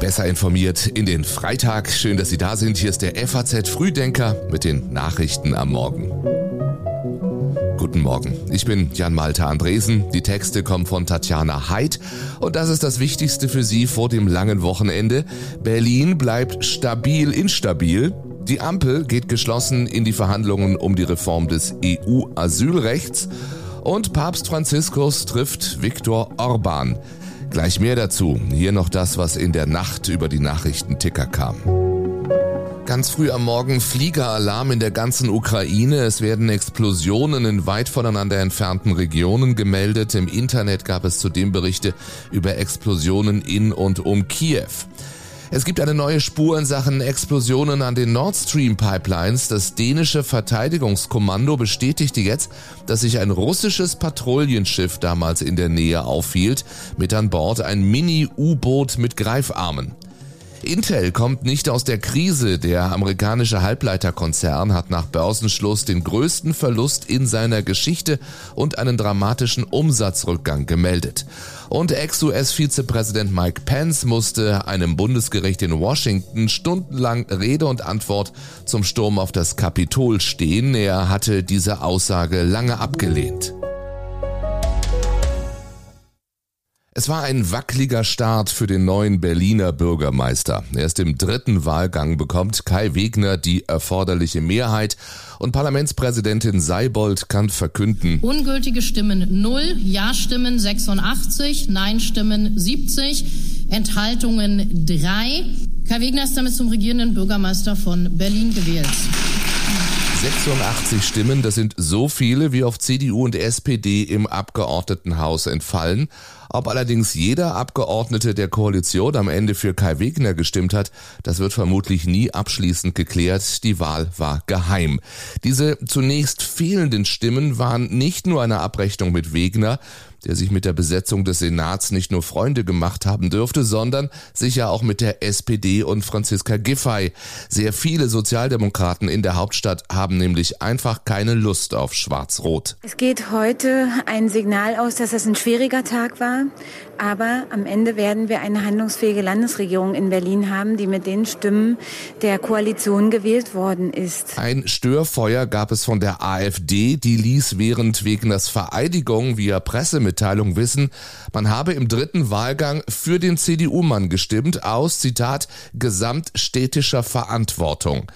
Besser informiert in den Freitag. Schön, dass Sie da sind. Hier ist der FAZ Frühdenker mit den Nachrichten am Morgen. Guten Morgen. Ich bin Jan Malte Andresen. Die Texte kommen von Tatjana Heid. Und das ist das Wichtigste für Sie vor dem langen Wochenende. Berlin bleibt stabil instabil. Die Ampel geht geschlossen in die Verhandlungen um die Reform des EU-Asylrechts. Und Papst Franziskus trifft Viktor Orban. Gleich mehr dazu. Hier noch das, was in der Nacht über die Nachrichtenticker kam. Ganz früh am Morgen Fliegeralarm in der ganzen Ukraine. Es werden Explosionen in weit voneinander entfernten Regionen gemeldet. Im Internet gab es zudem Berichte über Explosionen in und um Kiew. Es gibt eine neue Spur in Sachen Explosionen an den Nord Stream Pipelines. Das dänische Verteidigungskommando bestätigte jetzt, dass sich ein russisches Patrouillenschiff damals in der Nähe aufhielt, mit an Bord ein Mini-U-Boot mit Greifarmen. Intel kommt nicht aus der Krise. Der amerikanische Halbleiterkonzern hat nach Börsenschluss den größten Verlust in seiner Geschichte und einen dramatischen Umsatzrückgang gemeldet. Und Ex-US-Vizepräsident Mike Pence musste einem Bundesgericht in Washington stundenlang Rede und Antwort zum Sturm auf das Kapitol stehen. Er hatte diese Aussage lange abgelehnt. Es war ein wackeliger Start für den neuen Berliner Bürgermeister. Erst im dritten Wahlgang bekommt Kai Wegner die erforderliche Mehrheit und Parlamentspräsidentin Seibold kann verkünden. Ungültige Stimmen 0, Ja-Stimmen 86, Nein-Stimmen 70, Enthaltungen 3. Kai Wegner ist damit zum regierenden Bürgermeister von Berlin gewählt. 86 Stimmen, das sind so viele, wie auf CDU und SPD im Abgeordnetenhaus entfallen. Ob allerdings jeder Abgeordnete der Koalition am Ende für Kai Wegner gestimmt hat, das wird vermutlich nie abschließend geklärt. Die Wahl war geheim. Diese zunächst fehlenden Stimmen waren nicht nur eine Abrechnung mit Wegner, der sich mit der Besetzung des Senats nicht nur Freunde gemacht haben dürfte, sondern sicher auch mit der SPD und Franziska Giffey. Sehr viele Sozialdemokraten in der Hauptstadt haben nämlich einfach keine Lust auf Schwarz-Rot. Es geht heute ein Signal aus, dass es ein schwieriger Tag war. Aber am Ende werden wir eine handlungsfähige Landesregierung in Berlin haben, die mit den Stimmen der Koalition gewählt worden ist. Ein Störfeuer gab es von der AfD, die ließ während Wegners Vereidigung via Pressemitteilung wissen, man habe im dritten Wahlgang für den CDU-Mann gestimmt aus, Zitat, gesamtstädtischer Verantwortung.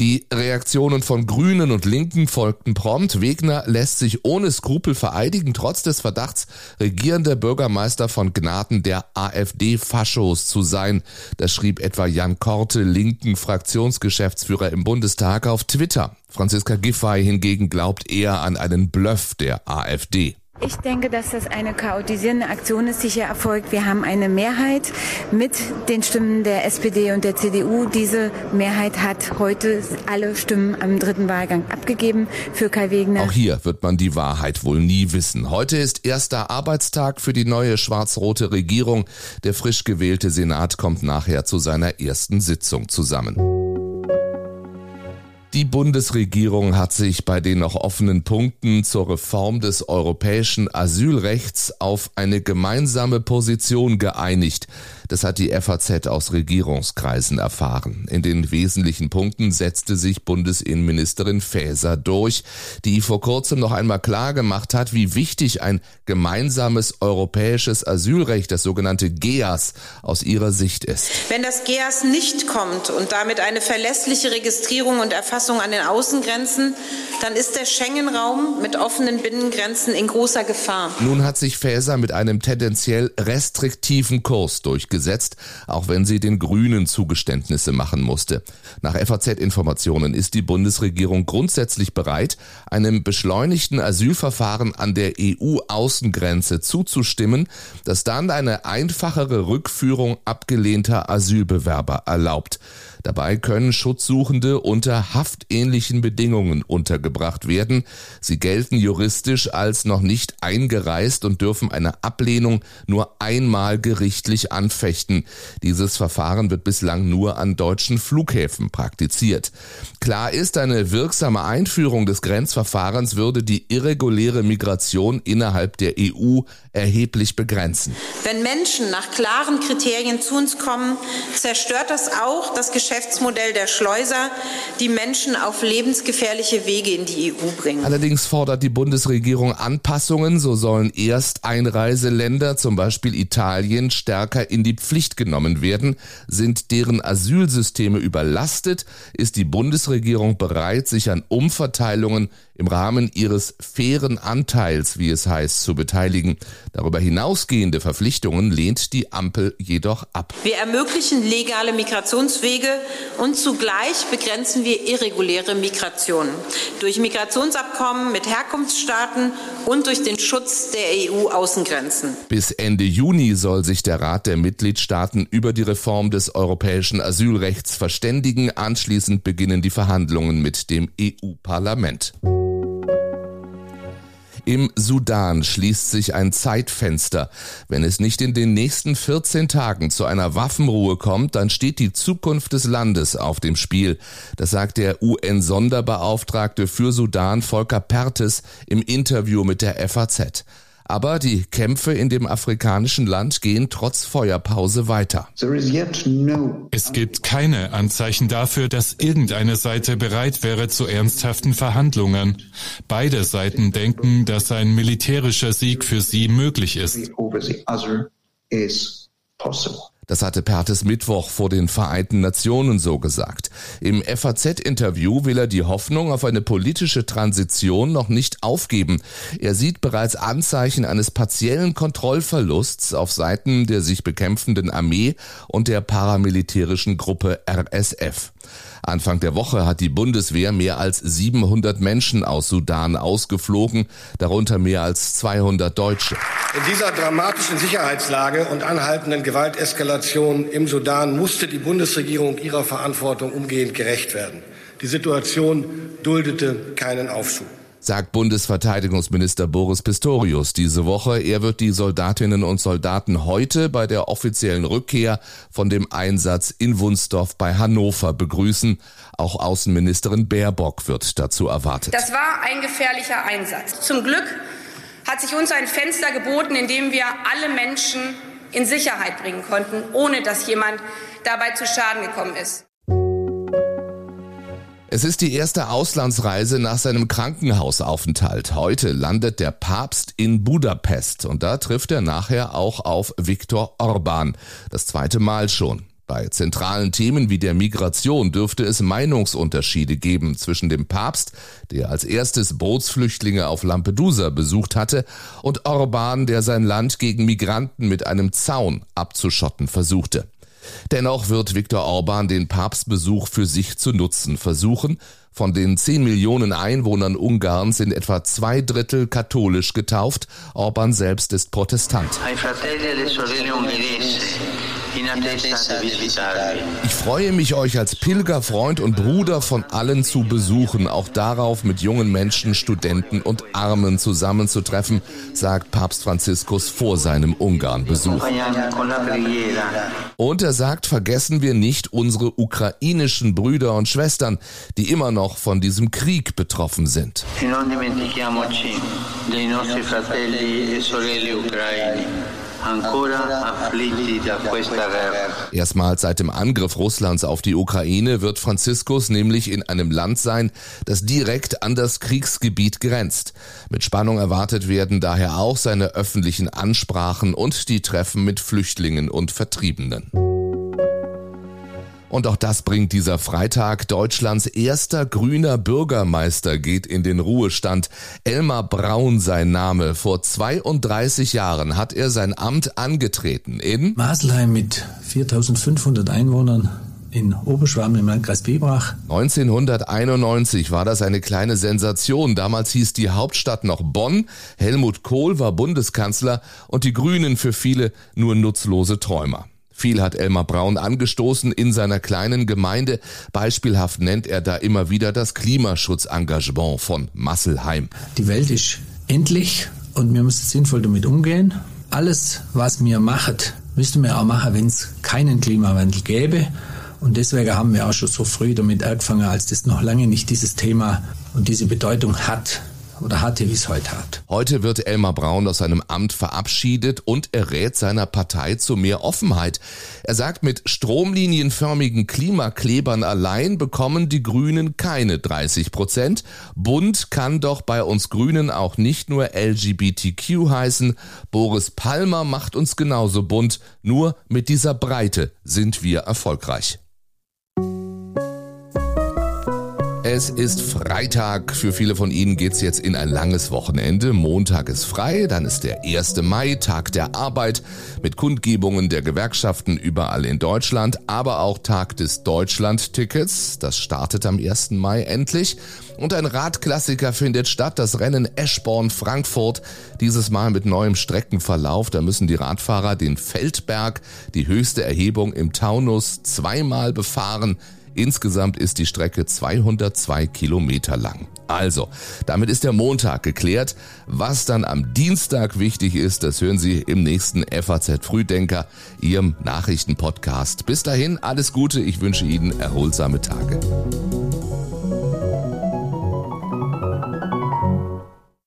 Die Reaktionen von Grünen und Linken folgten prompt. Wegner lässt sich ohne Skrupel vereidigen, trotz des Verdachts, regierender Bürgermeister von Gnaden der AfD-Faschos zu sein. Das schrieb etwa Jan Korte, linken Fraktionsgeschäftsführer im Bundestag auf Twitter. Franziska Giffey hingegen glaubt eher an einen Bluff der AfD. Ich denke, dass das eine chaotisierende Aktion ist, die hier erfolgt. Wir haben eine Mehrheit mit den Stimmen der SPD und der CDU. Diese Mehrheit hat heute alle Stimmen am dritten Wahlgang abgegeben für Kai Wegner. Auch hier wird man die Wahrheit wohl nie wissen. Heute ist erster Arbeitstag für die neue schwarz-rote Regierung. Der frisch gewählte Senat kommt nachher zu seiner ersten Sitzung zusammen. Die Bundesregierung hat sich bei den noch offenen Punkten zur Reform des europäischen Asylrechts auf eine gemeinsame Position geeinigt. Das hat die FAZ aus Regierungskreisen erfahren. In den wesentlichen Punkten setzte sich Bundesinnenministerin Faeser durch, die vor kurzem noch einmal klar gemacht hat, wie wichtig ein gemeinsames europäisches Asylrecht, das sogenannte GEAS, aus ihrer Sicht ist. Wenn das GEAS nicht kommt und damit eine verlässliche Registrierung und Erfassung an den Außengrenzen, dann ist der Schengen-Raum mit offenen Binnengrenzen in großer Gefahr. Nun hat sich Faeser mit einem tendenziell restriktiven Kurs durchgesetzt gesetzt, auch wenn sie den Grünen Zugeständnisse machen musste. Nach FAZ-Informationen ist die Bundesregierung grundsätzlich bereit, einem beschleunigten Asylverfahren an der EU-Außengrenze zuzustimmen, das dann eine einfachere Rückführung abgelehnter Asylbewerber erlaubt. Dabei können Schutzsuchende unter Haft haftähnlichen Bedingungen untergebracht werden. Sie gelten juristisch als noch nicht eingereist und dürfen eine Ablehnung nur einmal gerichtlich anfechten. Dieses Verfahren wird bislang nur an deutschen Flughäfen praktiziert. Klar ist, eine wirksame Einführung des Grenzverfahrens würde die irreguläre Migration innerhalb der EU erheblich begrenzen. Wenn Menschen nach klaren Kriterien zu uns kommen, zerstört das auch das Geschäftsmodell der Schleuser, die Menschen auf lebensgefährliche Wege in die EU bringen. Allerdings fordert die Bundesregierung Anpassungen. So sollen Ersteinreiseländer, zum Beispiel Italien, stärker in die Pflicht genommen werden. Sind deren Asylsysteme überlastet, ist die Bundesregierung bereit, sich an Umverteilungen im Rahmen ihres fairen Anteils, wie es heißt, zu beteiligen. Darüber hinausgehende Verpflichtungen lehnt die Ampel jedoch ab. Wir ermöglichen legale Migrationswege und zugleich begrenzen wir irreguläre Migration durch Migrationsabkommen mit Herkunftsstaaten und durch den Schutz der EU-Außengrenzen. Bis Ende Juni soll sich der Rat der Mitgliedstaaten über die Reform des europäischen Asylrechts verständigen. Anschließend beginnen die Verhandlungen mit dem EU-Parlament. Im Sudan schließt sich ein Zeitfenster. Wenn es nicht in den nächsten 14 Tagen zu einer Waffenruhe kommt, dann steht die Zukunft des Landes auf dem Spiel. Das sagt der UN-Sonderbeauftragte für Sudan Volker Pertes im Interview mit der FAZ. Aber die Kämpfe in dem afrikanischen Land gehen trotz Feuerpause weiter. Es gibt keine Anzeichen dafür, dass irgendeine Seite bereit wäre zu ernsthaften Verhandlungen. Beide Seiten denken, dass ein militärischer Sieg für sie möglich ist. Das hatte Pertes Mittwoch vor den Vereinten Nationen so gesagt. Im FAZ-Interview will er die Hoffnung auf eine politische Transition noch nicht aufgeben. Er sieht bereits Anzeichen eines partiellen Kontrollverlusts auf Seiten der sich bekämpfenden Armee und der paramilitärischen Gruppe RSF. Anfang der Woche hat die Bundeswehr mehr als 700 Menschen aus Sudan ausgeflogen, darunter mehr als 200 Deutsche. In dieser dramatischen Sicherheitslage und anhaltenden Gewalteskalation im Sudan musste die Bundesregierung ihrer Verantwortung umgehend gerecht werden. Die Situation duldete keinen Aufschub sagt Bundesverteidigungsminister Boris Pistorius diese Woche. Er wird die Soldatinnen und Soldaten heute bei der offiziellen Rückkehr von dem Einsatz in Wunsdorf bei Hannover begrüßen. Auch Außenministerin Baerbock wird dazu erwartet. Das war ein gefährlicher Einsatz. Zum Glück hat sich uns ein Fenster geboten, in dem wir alle Menschen in Sicherheit bringen konnten, ohne dass jemand dabei zu Schaden gekommen ist. Es ist die erste Auslandsreise nach seinem Krankenhausaufenthalt. Heute landet der Papst in Budapest und da trifft er nachher auch auf Viktor Orban. Das zweite Mal schon. Bei zentralen Themen wie der Migration dürfte es Meinungsunterschiede geben zwischen dem Papst, der als erstes Bootsflüchtlinge auf Lampedusa besucht hatte, und Orban, der sein Land gegen Migranten mit einem Zaun abzuschotten versuchte. Dennoch wird Viktor Orban den Papstbesuch für sich zu nutzen versuchen. Von den 10 Millionen Einwohnern Ungarns sind etwa zwei Drittel katholisch getauft. Orban selbst ist Protestant. Ich freue mich, euch als Pilgerfreund und Bruder von allen zu besuchen, auch darauf, mit jungen Menschen, Studenten und Armen zusammenzutreffen, sagt Papst Franziskus vor seinem Ungarn-Besuch. Und er sagt, vergessen wir nicht unsere ukrainischen Brüder und Schwestern, die immer noch von diesem Krieg betroffen sind. dei nostri fratelli e sorelle ucraini Erstmals seit dem Angriff Russlands auf die Ukraine wird Franziskus nämlich in einem Land sein, das direkt an das Kriegsgebiet grenzt. Mit Spannung erwartet werden daher auch seine öffentlichen Ansprachen und die Treffen mit Flüchtlingen und Vertriebenen. Und auch das bringt dieser Freitag. Deutschlands erster grüner Bürgermeister geht in den Ruhestand. Elmar Braun sein Name. Vor 32 Jahren hat er sein Amt angetreten in Maselheim mit 4500 Einwohnern in Oberschwaben im Landkreis Biberach. 1991 war das eine kleine Sensation. Damals hieß die Hauptstadt noch Bonn. Helmut Kohl war Bundeskanzler und die Grünen für viele nur nutzlose Träumer. Viel hat Elmar Braun angestoßen in seiner kleinen Gemeinde. Beispielhaft nennt er da immer wieder das Klimaschutzengagement von Masselheim. Die Welt ist endlich und wir müssen sinnvoll damit umgehen. Alles, was wir machen, müssten wir auch machen, wenn es keinen Klimawandel gäbe. Und deswegen haben wir auch schon so früh damit angefangen, als das noch lange nicht dieses Thema und diese Bedeutung hat oder hatte, wie es heute hat. Heute wird Elmar Braun aus seinem Amt verabschiedet und er rät seiner Partei zu mehr Offenheit. Er sagt, mit stromlinienförmigen Klimaklebern allein bekommen die Grünen keine 30 Prozent. Bunt kann doch bei uns Grünen auch nicht nur LGBTQ heißen. Boris Palmer macht uns genauso bunt. Nur mit dieser Breite sind wir erfolgreich. Es ist Freitag. Für viele von Ihnen geht's jetzt in ein langes Wochenende. Montag ist frei, dann ist der 1. Mai, Tag der Arbeit, mit Kundgebungen der Gewerkschaften überall in Deutschland, aber auch Tag des Deutschland-Tickets. Das startet am 1. Mai endlich. Und ein Radklassiker findet statt, das Rennen Eschborn-Frankfurt. Dieses Mal mit neuem Streckenverlauf. Da müssen die Radfahrer den Feldberg, die höchste Erhebung im Taunus, zweimal befahren. Insgesamt ist die Strecke 202 Kilometer lang. Also, damit ist der Montag geklärt. Was dann am Dienstag wichtig ist, das hören Sie im nächsten FAZ Frühdenker, Ihrem Nachrichtenpodcast. Bis dahin, alles Gute. Ich wünsche Ihnen erholsame Tage.